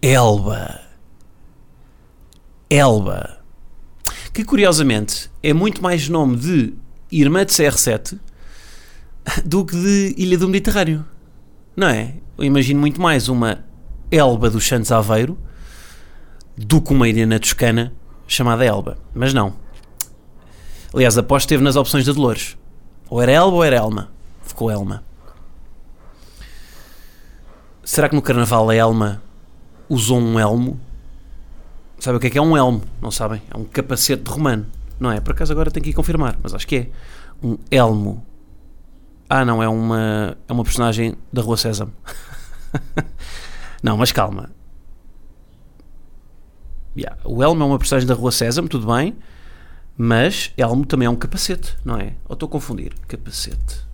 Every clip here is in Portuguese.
Elba. Elba. Que curiosamente é muito mais nome de irmã de CR7 do que de Ilha do Mediterrâneo. Não é? Eu imagino muito mais uma Elba dos Santos Aveiro do que uma ilha na Toscana chamada Elba. Mas não. Aliás, que esteve nas opções da Dolores. Ou era Elba ou era Elma. Ficou Elma. Será que no Carnaval a Elma usou um elmo? Sabe o que é que é um elmo? Não sabem? É um capacete de romano. Não é? Por acaso agora tenho que ir confirmar, mas acho que é. Um elmo. Ah, não, é uma, é uma personagem da Rua Sésamo. não, mas calma. Yeah, o elmo é uma personagem da Rua Sésamo, tudo bem. Mas elmo também é um capacete, não é? Ou estou a confundir? Capacete.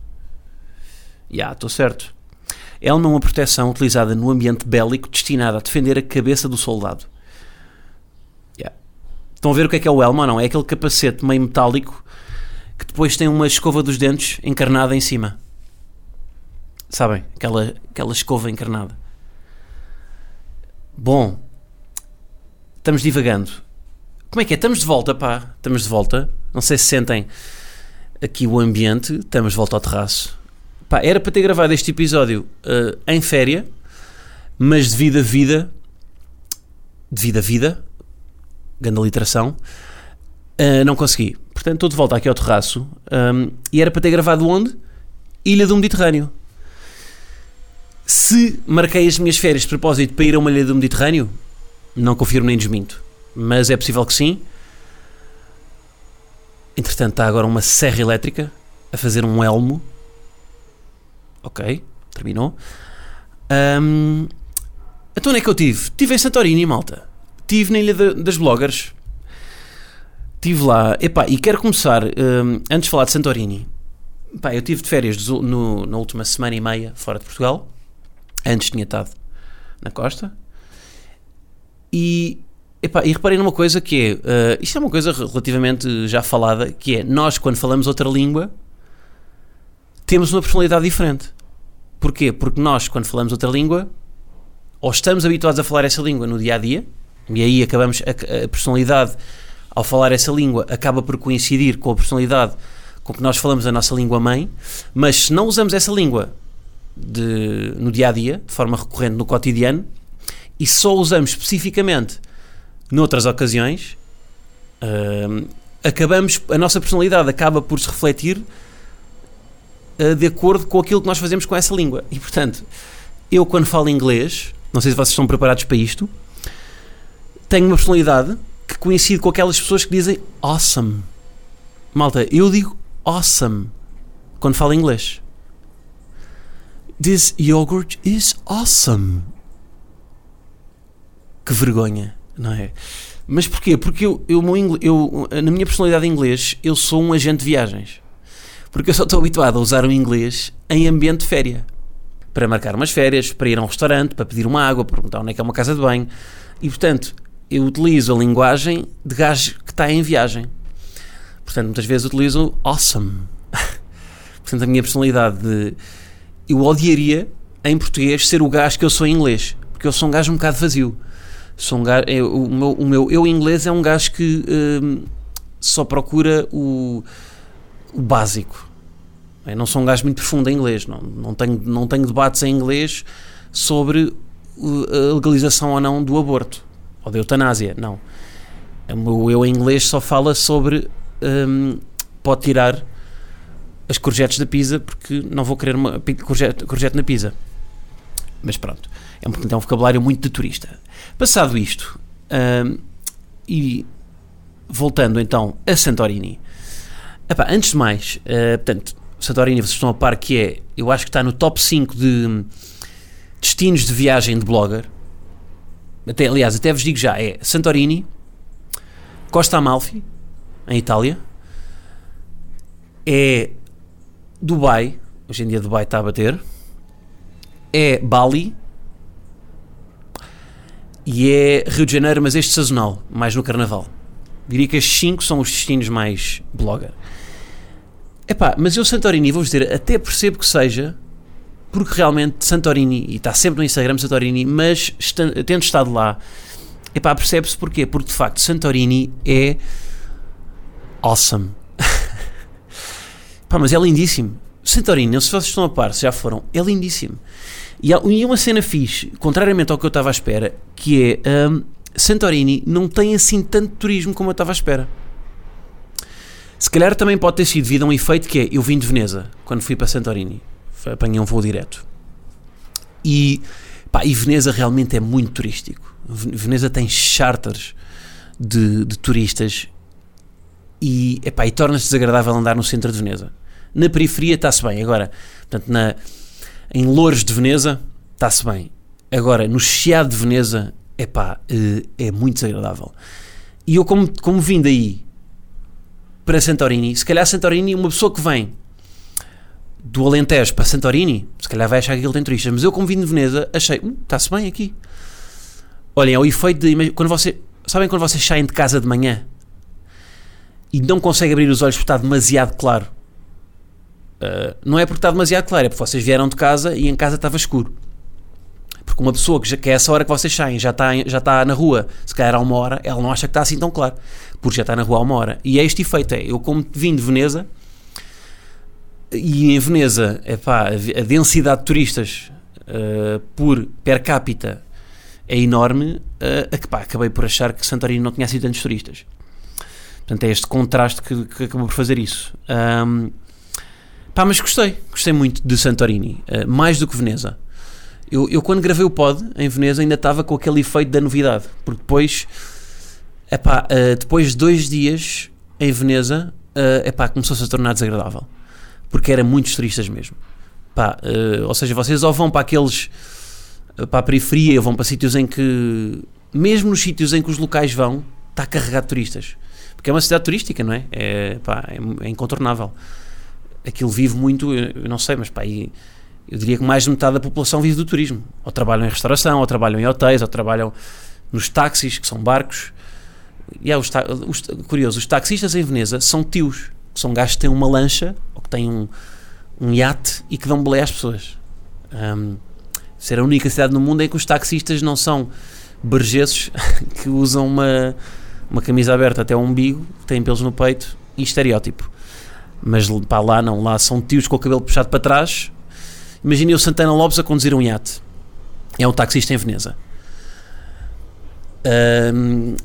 Já, yeah, estou certo. É uma proteção utilizada no ambiente bélico destinada a defender a cabeça do soldado. Yeah. Estão a ver o que é que é o elmo ou não? É aquele capacete meio metálico que depois tem uma escova dos dentes encarnada em cima. Sabem? Aquela, aquela escova encarnada. Bom, estamos divagando. Como é que é? Estamos de volta, pá. Estamos de volta. Não sei se sentem aqui o ambiente. Estamos de volta ao terraço. Pá, era para ter gravado este episódio uh, em féria, mas devido a vida, devido a vida, grande literação, uh, não consegui. Portanto, estou de volta aqui ao terraço um, e era para ter gravado onde? Ilha do Mediterrâneo. Se marquei as minhas férias de propósito para ir a uma ilha do Mediterrâneo, não confirmo nem desminto, mas é possível que sim. Entretanto, está agora uma serra elétrica a fazer um elmo Ok, terminou. Um, então onde é que eu tive? Tive em Santorini, malta. Tive na Ilha de, das Bloggers. Tive lá. Epá, e quero começar, um, antes de falar de Santorini. Epá, eu tive de férias no, na última semana e meia fora de Portugal. Antes tinha estado na costa. E, epá, e reparei numa coisa que é. Uh, isto é uma coisa relativamente já falada, que é nós, quando falamos outra língua, temos uma personalidade diferente. Porquê? Porque nós, quando falamos outra língua, ou estamos habituados a falar essa língua no dia a dia, e aí acabamos, a, a personalidade, ao falar essa língua, acaba por coincidir com a personalidade com que nós falamos a nossa língua mãe, mas se não usamos essa língua de, no dia a dia, de forma recorrente no cotidiano, e só usamos especificamente noutras ocasiões, uh, acabamos, a nossa personalidade acaba por se refletir de acordo com aquilo que nós fazemos com essa língua. E portanto, eu quando falo inglês, não sei se vocês estão preparados para isto, tenho uma personalidade que coincide com aquelas pessoas que dizem awesome. Malta, eu digo awesome quando falo inglês. This yogurt is awesome. Que vergonha, não é? Mas porquê? Porque eu, eu, eu, na minha personalidade em inglês, eu sou um agente de viagens. Porque eu só estou habituado a usar o inglês em ambiente de férias. Para marcar umas férias, para ir a um restaurante, para pedir uma água, para perguntar onde é que é uma casa de banho. E, portanto, eu utilizo a linguagem de gajo que está em viagem. Portanto, muitas vezes utilizo awesome. portanto, a minha personalidade de... Eu odiaria, em português, ser o gajo que eu sou em inglês. Porque eu sou um gajo um bocado vazio. Sou um gajo, eu, o, meu, o meu eu inglês é um gajo que hum, só procura o o básico. Eu não sou um gajo muito profundo em inglês, não, não, tenho, não tenho debates em inglês sobre a legalização ou não do aborto ou da eutanásia, não. O meu eu em inglês só fala sobre um, pode tirar as courgettes da pizza porque não vou querer uma courgette, courgette na pizza. Mas pronto, é um, é um vocabulário muito de turista. Passado isto, um, e voltando então a Santorini, Epá, antes de mais, uh, portanto, Santorini, vocês estão a par que é, eu acho que está no top 5 de destinos de viagem de blogger. até, aliás, até vos digo já, é Santorini, Costa Amalfi, em Itália, é Dubai, hoje em dia Dubai está a bater, é Bali e é Rio de Janeiro, mas este sazonal, mais no Carnaval. Diria que estes 5 são os destinos mais blogger. Epá, mas eu Santorini, vou-vos dizer, até percebo que seja, porque realmente Santorini, e está sempre no Instagram Santorini, mas está, tendo estado lá, epá, percebe-se porquê? Porque de facto Santorini é awesome. Pá, mas é lindíssimo. Santorini, se vocês estão a par, se já foram, é lindíssimo. E há e uma cena fixe, contrariamente ao que eu estava à espera, que é hum, Santorini não tem assim tanto turismo como eu estava à espera. Se calhar também pode ter sido devido a um efeito que é, eu vim de Veneza, quando fui para Santorini, apanhei um voo direto. E, pá, e Veneza realmente é muito turístico. Veneza tem charters de, de turistas e, epá, e torna-se desagradável andar no centro de Veneza. Na periferia está-se bem, agora, portanto, na, em Louros de Veneza está-se bem. Agora, no Chiado de Veneza, é, é muito desagradável. E eu, como, como vim daí para Santorini, se calhar Santorini, uma pessoa que vem do Alentejo para Santorini, se calhar vai achar que aquilo tem turistas, mas eu, como vim de Veneza, achei, uh, está-se bem aqui. Olhem, é o efeito de. Quando você, sabem quando vocês saem de casa de manhã e não conseguem abrir os olhos porque está demasiado claro? Uh, não é porque está demasiado claro, é porque vocês vieram de casa e em casa estava escuro. Porque uma pessoa que, já, que é essa hora que vocês saem, já está, já está na rua, se calhar há uma hora, ela não acha que está assim tão claro, porque já está na rua há uma hora. E é este efeito: é, eu, como vim de Veneza, e em Veneza, epá, a densidade de turistas uh, por per capita é enorme, uh, epá, acabei por achar que Santorini não tinha assim tantos turistas. Portanto, é este contraste que, que acabou por fazer isso. Um, pá, mas gostei, gostei muito de Santorini, uh, mais do que Veneza. Eu, eu, quando gravei o pod em Veneza, ainda estava com aquele efeito da novidade, porque depois, epá, uh, depois de dois dias em Veneza, uh, epá, começou-se a tornar desagradável porque era muitos turistas mesmo. Uh, ou seja, vocês ou vão para aqueles para a periferia, ou vão para sítios em que, mesmo nos sítios em que os locais vão, está carregado de turistas. Porque é uma cidade turística, não é? É, é, é incontornável. Aquilo vive muito, eu não sei, mas pá, eu diria que mais de metade da população vive do turismo. Ou trabalham em restauração, ou trabalham em hotéis, ou trabalham nos táxis, que são barcos. E é, os, os, curioso, os taxistas em Veneza são tios que são gajos que têm uma lancha ou que têm um, um iate e que dão belé às pessoas. Um, ser a única cidade no mundo em que os taxistas não são bergeses que usam uma, uma camisa aberta até o umbigo, têm pelos no peito e estereótipo. Mas pá, lá não, lá são tios com o cabelo puxado para trás. Imaginem o Santana Lopes a conduzir um iate. É um taxista em Veneza. Um,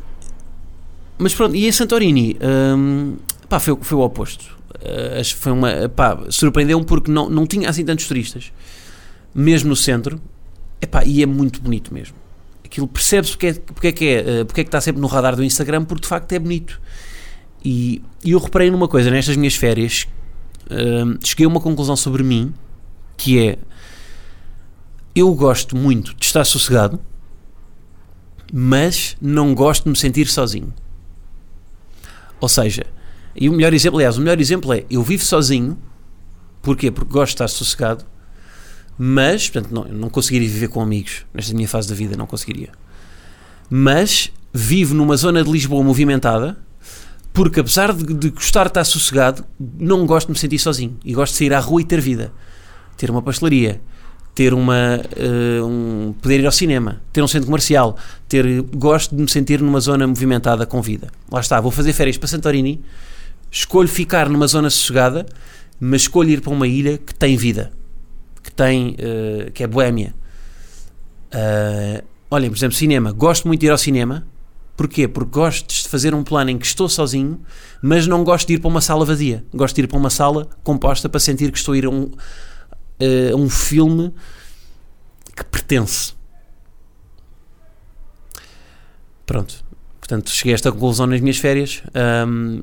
mas pronto, e em Santorini? Um, Pá, foi, foi o oposto. Uh, foi uma. Pá, surpreendeu-me porque não, não tinha assim tantos turistas, mesmo no centro. Epá, e é muito bonito mesmo. Aquilo percebe-se porque, é, porque, é que é, uh, porque é que está sempre no radar do Instagram, porque de facto é bonito. E, e eu reparei numa coisa nestas minhas férias, uh, cheguei a uma conclusão sobre mim, que é eu gosto muito de estar sossegado, mas não gosto de me sentir sozinho. Ou seja, e o melhor exemplo, aliás, o melhor exemplo é eu vivo sozinho, porquê? Porque gosto de estar sossegado, mas, portanto, não, não conseguiria viver com amigos nesta minha fase da vida, não conseguiria. Mas vivo numa zona de Lisboa movimentada, porque apesar de, de gostar de estar sossegado, não gosto de me sentir sozinho e gosto de sair à rua e ter vida, ter uma pastelaria, ter uma uh, um, poder ir ao cinema, ter um centro comercial, ter gosto de me sentir numa zona movimentada com vida. Lá está, vou fazer férias para Santorini escolho ficar numa zona sossegada, mas escolho ir para uma ilha que tem vida, que tem, uh, que é boémia. Uh, olhem, por exemplo, cinema. Gosto muito de ir ao cinema. Porquê? Porque gosto de fazer um plano em que estou sozinho, mas não gosto de ir para uma sala vazia. Gosto de ir para uma sala composta para sentir que estou a ir a um, uh, um filme que pertence. Pronto. Portanto, cheguei a esta conclusão nas minhas férias. Um,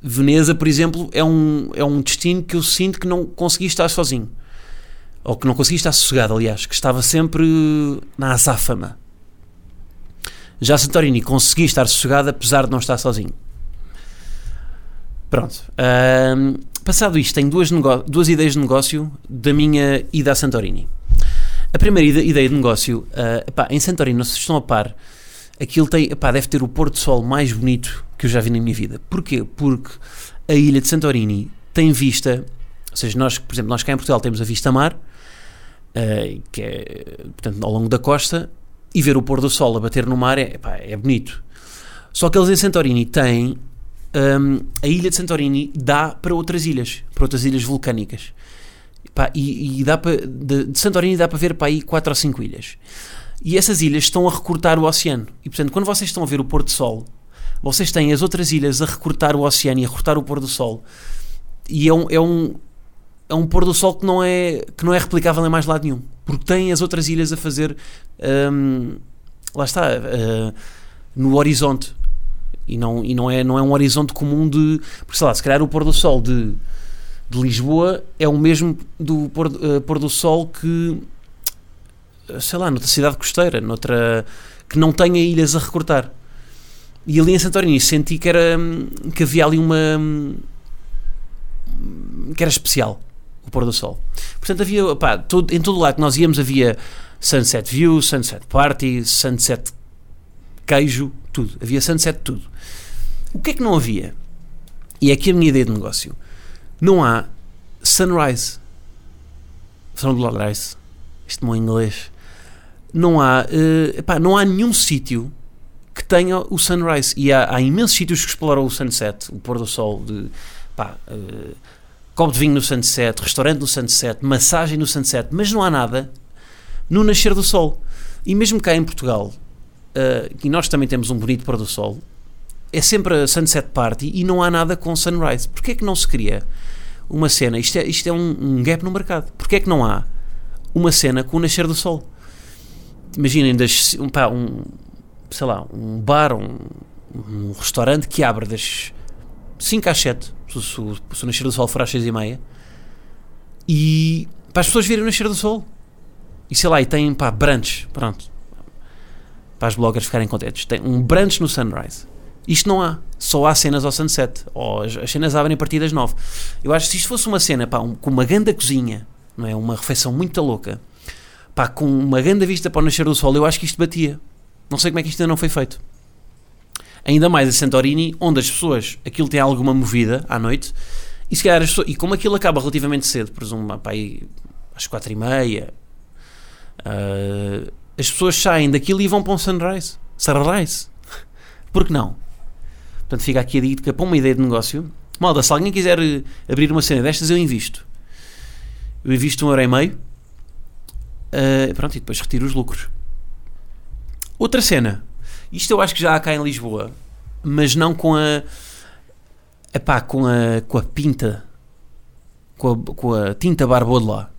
Veneza, por exemplo, é um, é um destino que eu sinto que não consegui estar sozinho. Ou que não consegui estar sossegado, aliás, que estava sempre na azáfama. Já Santorini consegui estar sossegado apesar de não estar sozinho. Pronto. Ahm, passado isto, tenho duas, duas ideias de negócio da minha ida a Santorini. A primeira ide- ideia de negócio, ah, epá, em Santorini, não se estão a par, aquilo tem, epá, deve ter o pôr do sol mais bonito que eu já vi na minha vida. Porquê? Porque a ilha de Santorini tem vista, ou seja, nós, por exemplo, nós cá em Portugal temos a vista mar, ah, que é, portanto, ao longo da costa, e ver o pôr do sol a bater no mar é, epá, é bonito. Só que eles em Santorini têm hum, a ilha de Santorini dá para outras ilhas, para outras ilhas vulcânicas. Pá, e, e dá para, de, de Santorini dá para ver para aí 4 ou 5 ilhas. E essas ilhas estão a recortar o oceano. E portanto, quando vocês estão a ver o pôr do sol, vocês têm as outras ilhas a recortar o oceano e a recortar o pôr do sol. E é um, é um, é um pôr do sol que não é, que não é replicável em mais lado nenhum. Porque tem as outras ilhas a fazer. hum, lá está. uh, no horizonte. E, não, e não, é, não é um horizonte comum de. Porque sei lá, se calhar o pôr do sol de, de Lisboa é o mesmo do pôr, eh, pôr do sol que. eh, sei lá, noutra cidade costeira, noutra. que não tenha ilhas a recortar. E ali em Santorini senti que era. hum, que havia ali uma. hum, que era especial o pôr do sol. Portanto, havia. Pá, todo, em todo lado que nós íamos havia Sunset View, Sunset Party, Sunset queijo, tudo. Havia sunset tudo. O que é que não havia? E é aqui a minha ideia de negócio. Não há sunrise. Sunrise. Isto não é inglês. Não há, eh, epá, não há nenhum sítio que tenha o sunrise. E há, há imensos sítios que exploram o sunset, o pôr do sol, de eh, copo de vinho no sunset, restaurante no sunset, massagem no sunset, mas não há nada no nascer do sol. E mesmo cá em Portugal, Uh, e nós também temos um bonito pôr do sol, é sempre a Sunset Party e não há nada com Sunrise. Porquê é que não se cria uma cena? Isto é, isto é um, um gap no mercado. Porquê é que não há uma cena com o nascer do sol? Imaginem, das, um, pá, um, sei lá, um bar, um, um restaurante que abre das 5 às 7, se, se, se o nascer do sol for às 6 e meia, e para as pessoas verem o nascer do sol. E sei lá, e tem pá, brunch, pronto para as bloggers ficarem contentes. Tem um brunch no sunrise. Isto não há. Só há cenas ao sunset. Ou as, as cenas abrem a partir das 9. Eu acho que se isto fosse uma cena pá, um, com uma grande cozinha, não é? Uma refeição muito louca, pá, com uma grande vista para o nascer do sol, eu acho que isto batia. Não sei como é que isto ainda não foi feito. Ainda mais a Santorini, onde as pessoas, aquilo tem alguma movida à noite, e se calhar as pessoas, e como aquilo acaba relativamente cedo, presumo, pá, aí, às 4 e meia, uh, as pessoas saem daquilo e vão para um sunrise. Sunrise. Por que não? Portanto, fica aqui a dica para uma ideia de negócio. Malda, se alguém quiser eh, abrir uma cena destas, eu invisto. Eu invisto um euro e meio. Uh, pronto, e depois retiro os lucros. Outra cena. Isto eu acho que já há cá em Lisboa. Mas não com a... Epá, com a, com a pinta. Com a, com a tinta barbô de lá.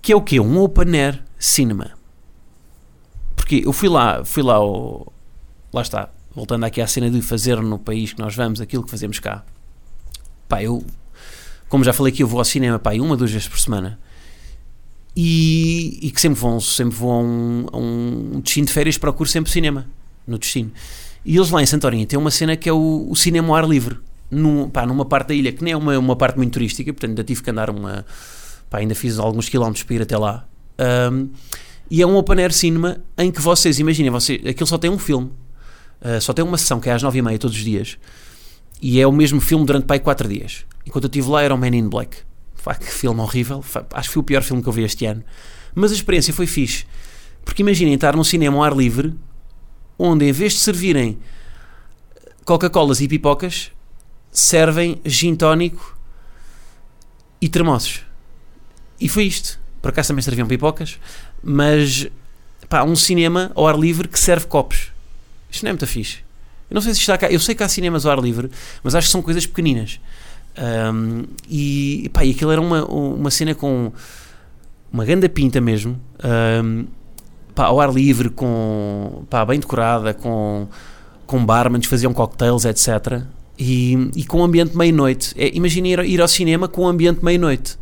Que é o quê? Um open air cinema. Porque eu fui lá, fui lá ao, lá está, voltando aqui à cena de fazer no país que nós vamos aquilo que fazemos cá. Pá, eu, como já falei aqui, eu vou ao cinema, pá, uma, duas vezes por semana. E, e que sempre vão, sempre vou a um, a um destino de férias, procuro sempre cinema no destino. E eles lá em Santorini têm uma cena que é o, o cinema ao ar livre, num, pá, numa parte da ilha, que nem é uma, uma parte muito turística, portanto ainda tive que andar uma, pá, ainda fiz alguns quilómetros para ir até lá. Um, e é um open air cinema em que vocês, imaginem, você, aquilo só tem um filme, uh, só tem uma sessão que é às nove e meia todos os dias, e é o mesmo filme durante pai quatro dias. Enquanto eu estive lá era o Man in Black. Pá, que filme horrível, acho que foi o pior filme que eu vi este ano. Mas a experiência foi fixe, porque imaginem estar num cinema ao ar livre, onde em vez de servirem Coca-Colas e pipocas, servem gin tónico e termossos. E foi isto. Por acaso também serviam pipocas, mas pá, um cinema ao ar livre que serve copos. Isto não é muito fixe. Eu não sei se está cá. Eu sei que há cinemas ao ar livre, mas acho que são coisas pequeninas. Um, e, pá, e aquilo era uma, uma cena com uma grande pinta mesmo. Um, pá, ao ar livre, com, pá, bem decorada, com, com barmans faziam cocktails, etc. E, e com ambiente meia-noite. É, Imagina ir, ir ao cinema com ambiente meia-noite.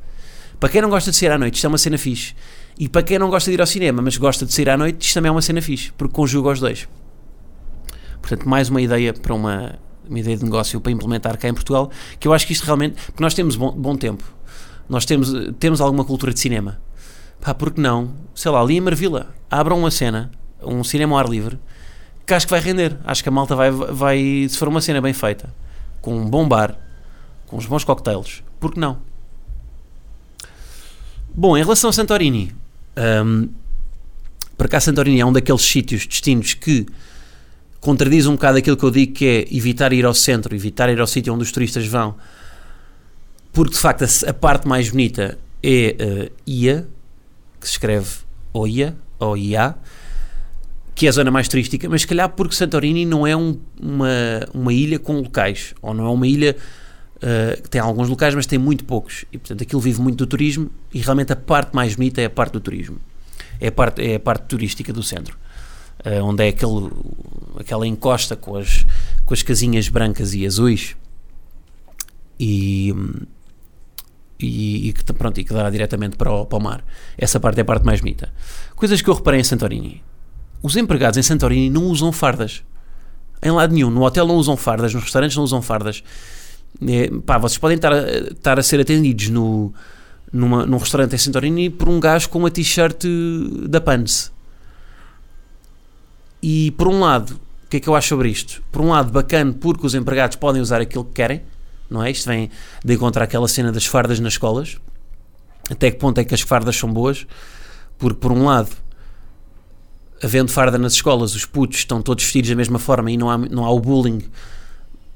Para quem não gosta de sair à noite, isto é uma cena fixe. E para quem não gosta de ir ao cinema, mas gosta de sair à noite, isto também é uma cena fixe, porque conjuga os dois. Portanto, mais uma ideia para uma, uma ideia de negócio para implementar cá em Portugal, que eu acho que isto realmente, porque nós temos bom, bom tempo, nós temos, temos alguma cultura de cinema. Pá, porque não? Sei lá, ali em Marvila, abram uma cena, um cinema ao ar livre, que acho que vai render. Acho que a malta vai, vai se for uma cena bem feita, com um bom bar, com uns bons cocktails, porque não? Bom, em relação a Santorini, um, para cá Santorini é um daqueles sítios, destinos que contradiz um bocado aquilo que eu digo que é evitar ir ao centro, evitar ir ao sítio onde os turistas vão, porque de facto a, a parte mais bonita é uh, Ia, que se escreve OIA, ou IA, que é a zona mais turística, mas se calhar porque Santorini não é um, uma, uma ilha com locais, ou não é uma ilha uh, tem alguns locais, mas tem muito poucos, e portanto aquilo vive muito do turismo, e realmente a parte mais bonita é a parte do turismo, é a parte, é a parte turística do centro, uh, onde é aquele, aquela encosta com as, com as casinhas brancas e azuis, e, e, e, que, pronto, e que dá diretamente para o, para o mar. Essa parte é a parte mais bonita. Coisas que eu reparei em Santorini os empregados em Santorini não usam fardas. Em lado nenhum. No hotel não usam fardas, nos restaurantes não usam fardas. É, pá, vocês podem estar a, estar a ser atendidos no, numa, num restaurante em Santorini por um gajo com uma t-shirt da Pans. E por um lado, o que é que eu acho sobre isto? Por um lado, bacana porque os empregados podem usar aquilo que querem, não é? Isto vem de encontrar aquela cena das fardas nas escolas. Até que ponto é que as fardas são boas? Porque, por um lado, havendo farda nas escolas, os putos estão todos vestidos da mesma forma e não há, não há o bullying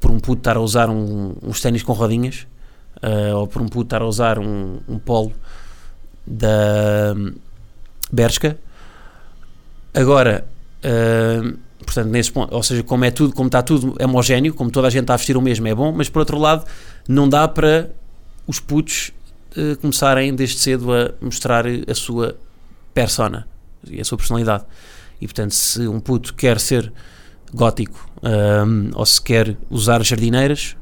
por um puto estar a usar um, uns ténis com rodinhas uh, ou por um puto estar a usar um, um polo da um, Bershka. Agora, uh, portanto, nesse ponto, ou seja, como é tudo, como está tudo homogéneo, como toda a gente está a vestir o mesmo, é bom, mas por outro lado, não dá para os putos uh, começarem desde cedo a mostrar a sua persona e a sua personalidade. E portanto, se um puto quer ser gótico um, ou se quer usar jardineiras,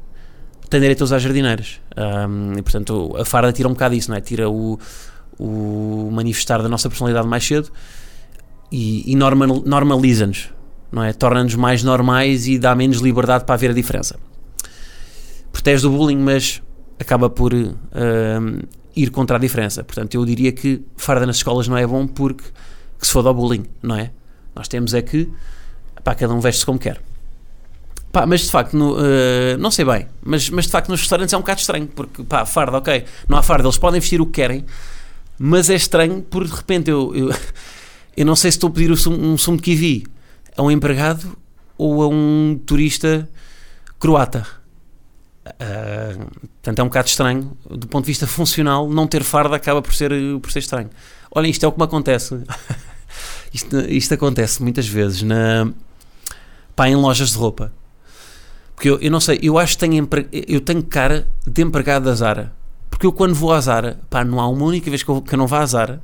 tem direito a usar jardineiras. Um, e portanto, a farda tira um bocado isso, não é? Tira o, o manifestar da nossa personalidade mais cedo e, e normal, normaliza-nos, não é? Torna-nos mais normais e dá menos liberdade para haver a diferença. Protege do bullying, mas acaba por ir contra a diferença. Portanto, eu diria que farda nas escolas não é bom porque que se for ao bullying, não é? Nós temos é que, pá, cada um veste-se como quer. Pá, mas de facto, no, uh, não sei bem, mas, mas de facto nos restaurantes é um bocado estranho, porque pá, farda, ok, não há farda, eles podem vestir o que querem, mas é estranho porque de repente eu, eu, eu não sei se estou a pedir um sumo, um de kiwi a um empregado ou a um turista croata. Uh, portanto, é um bocado estranho. Do ponto de vista funcional, não ter farda acaba por ser, por ser estranho. Olhem, isto é o que me acontece. isto, isto acontece muitas vezes na, pá, em lojas de roupa. Porque eu, eu não sei, eu acho que tenho, eu tenho cara de empregado da Zara. Porque eu quando vou à Zara, pá, não há uma única vez que eu, que eu não vá à Zara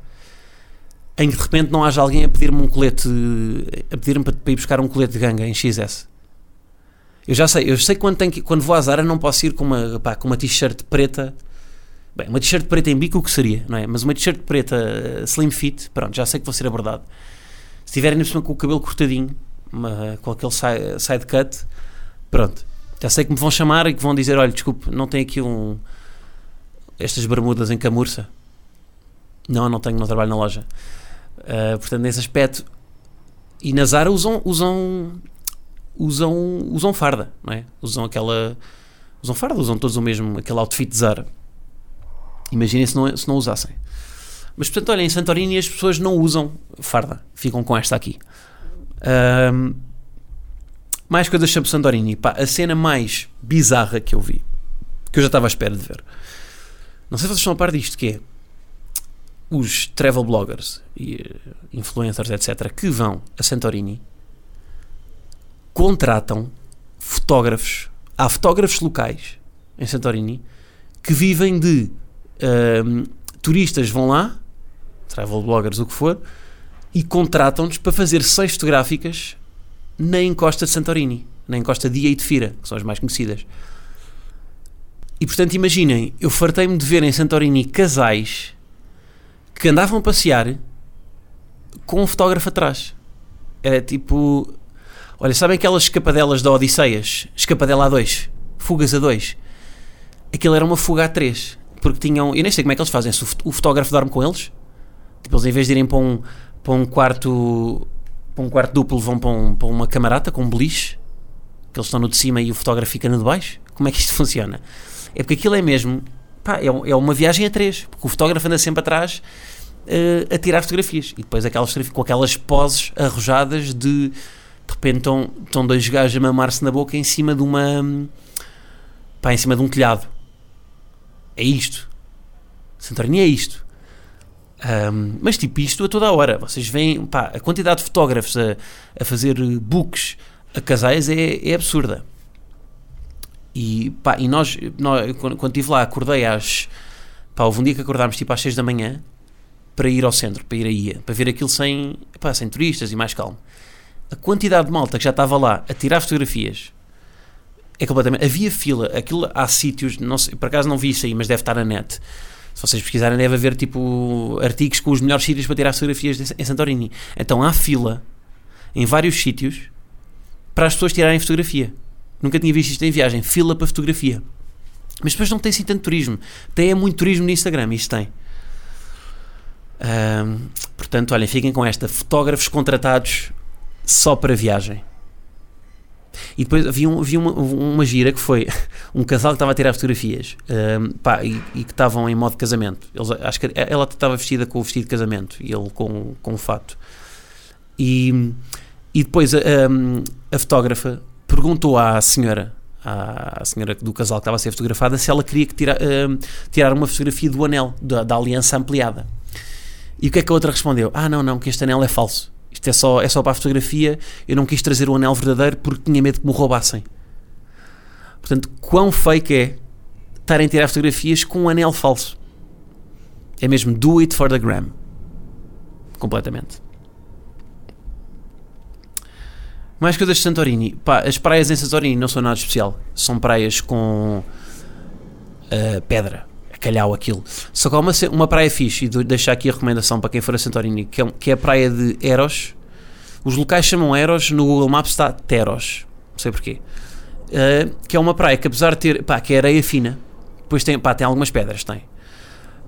em que de repente não haja alguém a pedir-me um colete, a pedir-me para, ir buscar um colete de ganga em XS. Eu já sei, eu sei quando, tenho que, quando vou à Zara não posso ir com uma, pá, com uma t-shirt preta Bem, uma t-shirt preta em bico, o que seria, não é? Mas uma t-shirt preta uh, slim fit, pronto, já sei que vou ser abordado. Se estiverem ainda com o cabelo cortadinho, uma, com aquele side, side cut, pronto, já sei que me vão chamar e que vão dizer: olha, desculpe, não tem aqui um. estas bermudas em camurça. Não, não tenho, não trabalho na loja. Uh, portanto, nesse aspecto. E na Zara usam, usam, usam, usam farda, não é? Usam aquela. Usam farda, usam todos o mesmo, aquele outfit de Zara. Imaginem se não, se não usassem. Mas, portanto, olha, em Santorini as pessoas não usam farda. Ficam com esta aqui. Um, mais coisas sobre Santorini. Pá, a cena mais bizarra que eu vi, que eu já estava à espera de ver. Não sei se vocês estão a par disto, que é os travel bloggers e eh, influencers, etc., que vão a Santorini contratam fotógrafos. Há fotógrafos locais em Santorini que vivem de turistas vão lá, travel bloggers, o que for, e contratam-nos para fazer sessões fotográficas na encosta de Santorini, na encosta de Eidfira, que são as mais conhecidas. E portanto, imaginem, eu fartei-me de ver em Santorini casais que andavam a passear com um fotógrafo atrás. Era tipo. Olha, sabem aquelas escapadelas da Odisseias? Escapadela A2, fugas A2. Aquilo era uma fuga A3, porque tinham. Eu nem sei como é que eles fazem. Se o fotógrafo dorme com eles, tipo, eles em vez de irem para um, para um quarto. Para um quarto duplo, vão para, um, para uma camarata com um beliche, que eles estão no de cima e o fotógrafo fica no de baixo. Como é que isto funciona? É porque aquilo é mesmo. Pá, é, é uma viagem a três, porque o fotógrafo anda sempre atrás uh, a tirar fotografias e depois aquelas, com aquelas poses arrojadas de de repente estão, estão dois gajos a mamar-se na boca em cima de uma. pá, em cima de um telhado. É isto. Santorini é isto. Um, mas tipo isto a toda a hora. Vocês veem, pá, a quantidade de fotógrafos a, a fazer books a casais é, é absurda. E pá, e nós, nós quando, estive lá, acordei às. pá, houve um dia que acordámos tipo às 6 da manhã para ir ao centro, para ir aí, para ver aquilo sem, pá, sem turistas e mais calmo a quantidade de malta que já estava lá a tirar fotografias é completamente. Havia fila, aquilo há sítios, não sei, por acaso não vi isso aí, mas deve estar na net. Se vocês pesquisarem, deve haver tipo artigos com os melhores sítios para tirar fotografias em Santorini. Então há fila em vários sítios para as pessoas tirarem fotografia. Nunca tinha visto isto em viagem, fila para fotografia. Mas depois não tem assim tanto turismo. Tem é muito turismo no Instagram, isto tem. Um, portanto, olhem, fiquem com esta. Fotógrafos contratados só para viagem. E depois havia, um, havia uma, uma, gira que foi um casal que estava a tirar fotografias um, pá, e, e, que estavam em modo casamento. Eles, acho que ela estava vestida com o vestido de casamento e ele com, com o fato. E, e depois a, a, a fotógrafa perguntou à senhora, à senhora do casal que estava a ser fotografada, se ela queria que tira, uh, tirar uma fotografia do anel, da, da aliança ampliada. E o que é que a outra respondeu? Ah, não, não, que este anel é falso. Isto é só, é só para a fotografia. Eu não quis trazer o anel verdadeiro porque tinha medo que me roubassem. Portanto, quão fake é estarem a tirar fotografias com um anel falso? É mesmo do it for the gram. Completamente. Mais coisas de Santorini. Pá, as praias em Santorini não são nada especial. São praias com uh, pedra calhau aquilo. Só que há uma, uma praia fixe, e deixar aqui a recomendação para quem for a Santorini, que é, que é a praia de Eros. Os locais chamam Eros, no Google Maps está Teros, não sei porquê. Uh, que é uma praia que apesar de ter, pá, que é areia fina, depois tem, pá, tem algumas pedras, tem.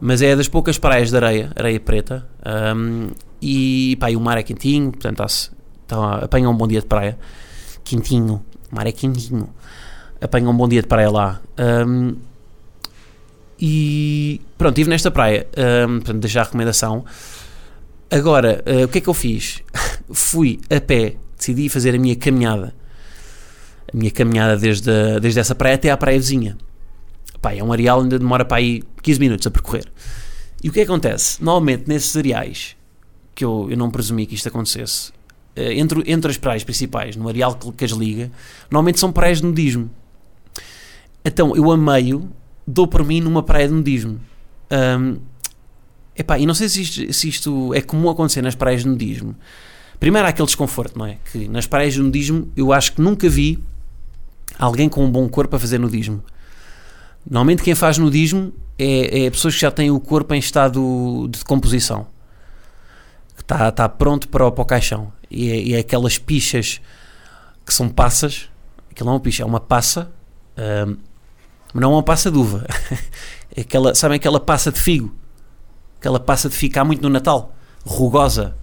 Mas é das poucas praias de areia, areia preta, um, e pá, e o mar é quentinho, portanto tá, apanha um bom dia de praia. Quentinho, o mar é quentinho. Apanha um bom dia de praia lá. Um, e pronto, estive nesta praia, um, portanto, deixar a recomendação. Agora, uh, o que é que eu fiz? Fui a pé, decidi fazer a minha caminhada, a minha caminhada desde, desde essa praia até à praia vizinha. Pá, é um areal ainda demora para aí 15 minutos a percorrer. E o que, é que acontece? Normalmente nesses areais, que eu, eu não presumi que isto acontecesse, uh, entre, entre as praias principais, no areal que, que as liga, normalmente são praias de nudismo. Então eu a meio dou por mim numa praia de nudismo. Um, epá, e não sei se isto, se isto é comum acontecer nas praias de nudismo. Primeiro há aquele desconforto, não é? Que nas praias de nudismo eu acho que nunca vi alguém com um bom corpo a fazer nudismo. Normalmente quem faz nudismo é, é pessoas que já têm o corpo em estado de decomposição. Que está, está pronto para, para o caixão. E é, e é aquelas pichas que são passas. Aquilo não é uma picha, é uma passa. Um, mas não é uma passa de uva. É aquela, sabem aquela passa de figo? Aquela passa de figo há muito no Natal, rugosa,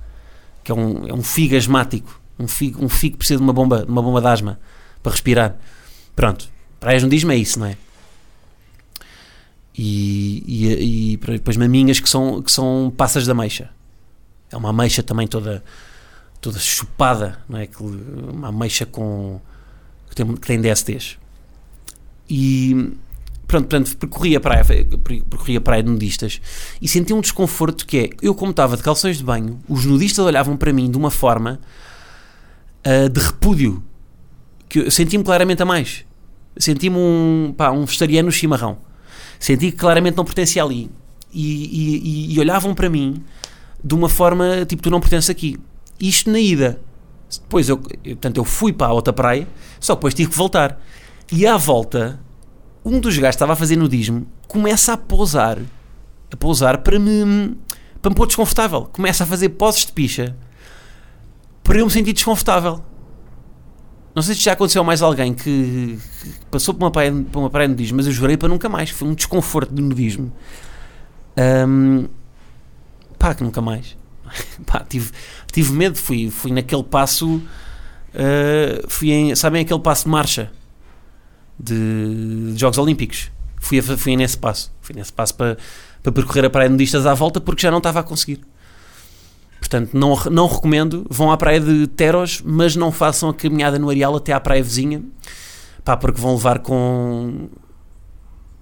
que é um, é um figo asmático. Um figo, um figo precisa de uma bomba, uma bomba de asma para respirar. Pronto, praias nudismo é isso, não é? E, e, e depois maminhas que são, que são passas da ameixa. É uma ameixa também toda, toda chupada, não é? Uma ameixa com, que, tem, que tem DSTs. E pronto, portanto, percorri a praia, percorri a praia de nudistas e senti um desconforto que é, eu como estava de calções de banho, os nudistas olhavam para mim de uma forma uh, de repúdio, que eu senti-me claramente a mais. Senti-me um, pá, um vegetariano chimarrão. Senti que claramente não pertencia ali. E, e, e, olhavam para mim de uma forma, tipo, tu não pertences aqui. Isto na ida. Depois, eu, portanto, eu fui para a outra praia, só que depois tive que voltar. E à volta, um dos gajos que estava a fazer nudismo começa a pousar, a pousar para me, para me pôr desconfortável. Começa a fazer poses de picha para eu me sentir desconfortável. Não sei se já aconteceu a mais alguém que, que passou por uma, praia, por uma praia de nudismo, mas eu jurei para nunca mais. Foi um desconforto de nudismo. Ahm, pá, que nunca mais. pá, tive, tive medo, fui, fui naquele passo. ah, fui em, sabem aquele passo de marcha de, Jogos Olímpicos? Fui, a- fui nesse passo. Fui nesse passo para, para percorrer a praia de nudistas à volta porque já não estava a conseguir. Portanto, não, não recomendo. Vão à praia de Teros, mas não façam a caminhada no areal até à praia vizinha. Pá, porque vão levar com.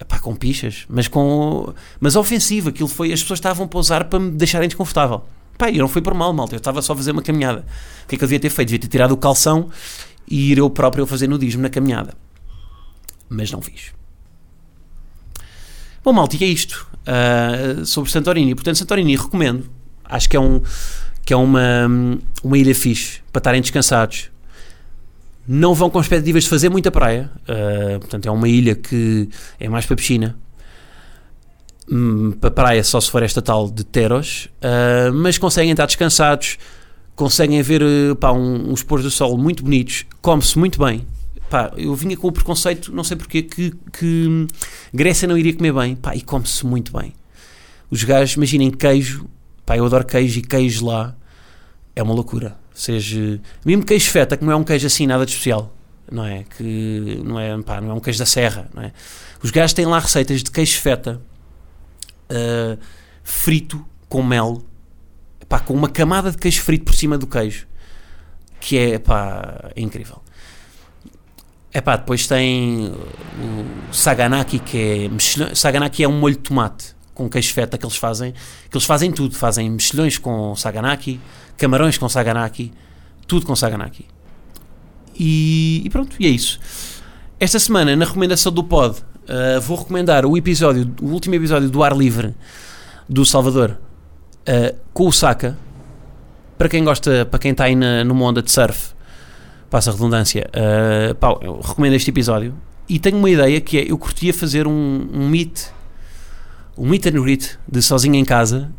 Pá, com pichas, mas com. Mas ofensivo, aquilo foi. As pessoas estavam a pousar para me deixarem desconfortável. Pá, e não foi por mal, malta. Eu estava só a fazer uma caminhada. O que é que eu devia ter feito? Devia ter tirado o calção e ir eu próprio fazer nudismo na caminhada. Mas não fiz. Bom, malta, e é isto ah, sobre Santorini. Portanto, Santorini recomendo. Acho que é, um, que é uma, uma ilha fixe para estarem descansados. Não vão com expectativas de fazer muita praia. ah, portanto, é uma ilha que é mais para piscina. Hum, para praia só se for esta tal de Teros. ah, mas conseguem estar descansados. Conseguem ver pá, um- uns pôres do sol muito bonitos. Come-se muito bem. Pá, eu vinha com o preconceito, não sei porquê, que, que Grécia não iria comer bem. Pá, e come-se muito bem. Os gajos, imaginem queijo. Pá, eu adoro queijo e queijo lá é uma loucura. Seja, mesmo queijo feta, que não é um queijo assim nada de especial, não é? Que não é, pá, não é um queijo da serra, não é? Os gajos têm lá receitas de queijo feta ah, frito com mel, pá, com uma camada de queijo frito por cima do queijo, que é, pá, é incrível. É pá, depois tem o saganaki, que é saganaki é um molho de tomate com queijo feta que eles fazem, que eles fazem tudo, fazem mexilhões com saganaki, camarões com saganaki, tudo com saganaki. E, e pronto, e é isso. Esta semana, na recomendação do pod, uh, vou recomendar o episódio, o último episódio do Ar Livre do Salvador uh, com o Saka. Para quem gosta, para quem está aí na, numa onda de surf, passa a redundância, uh, eu recomendo este episódio. E tenho uma ideia que é: eu curtia fazer um, um meet, um meet and greet de sozinho em casa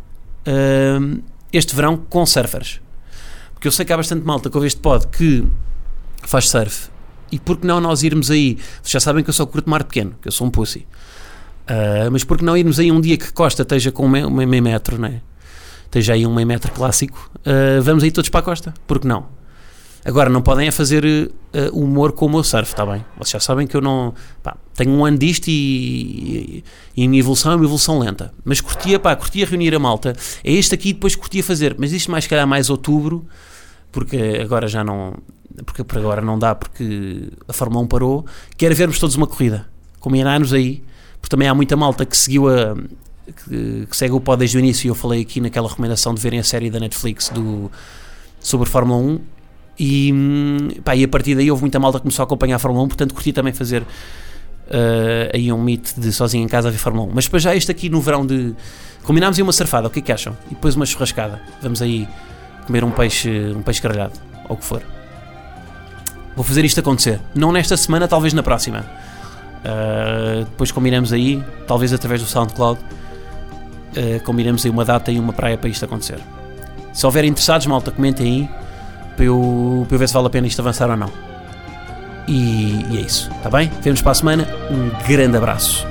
uh, este verão com surfers. Porque eu sei que há bastante malta que ouve este pod que faz surf. E por que não nós irmos aí? Vocês já sabem que eu só curto mar pequeno, que eu sou um pussy. Uh, mas por que não irmos aí um dia que Costa esteja com um me- meio metro, né? Esteja aí um meio metro clássico. uh, vamos aí todos para a Costa. Por que não? Agora, não podem é fazer uh, humor com o meu surf, está bem? Vocês já sabem que eu não. Pá, tenho um ano disto e, e, e minha evolução é uma evolução lenta. Mas curtia, pá, curtia reunir a malta. É este aqui e depois curtia fazer. Mas isto mais, se calhar, mais outubro, porque agora já não. Porque por agora não dá, porque a Fórmula 1 parou. Quero vermos todos uma corrida. Combinar-nos aí, porque também há muita malta que seguiu a. Que, que segue o pod desde o início e eu falei aqui naquela recomendação de verem a série da Netflix do, sobre Fórmula 1 e, hum, pá, e a partir daí houve muita malta que começou a acompanhar a Fórmula 1, portanto curti também fazer eh, aí um meet de sozinho em casa a ver Fórmula 1. Mas depois já este aqui no verão de. Combinámos aí uma surfada, o que é que acham? E depois uma churrascada. Vamos aí comer um peixe, um peixe grelhado, ou o que for. Vou fazer isto acontecer. Não nesta semana, talvez na próxima. Eh, depois combinamos aí, talvez através do SoundCloud, eh, combinamos aí uma data e uma praia para isto acontecer. Se houverem interessados, malta, comentem aí para eu, para eu ver se vale a pena isto avançar ou não. E, e é isso, está bem? Vemos para a semana. Um grande abraço.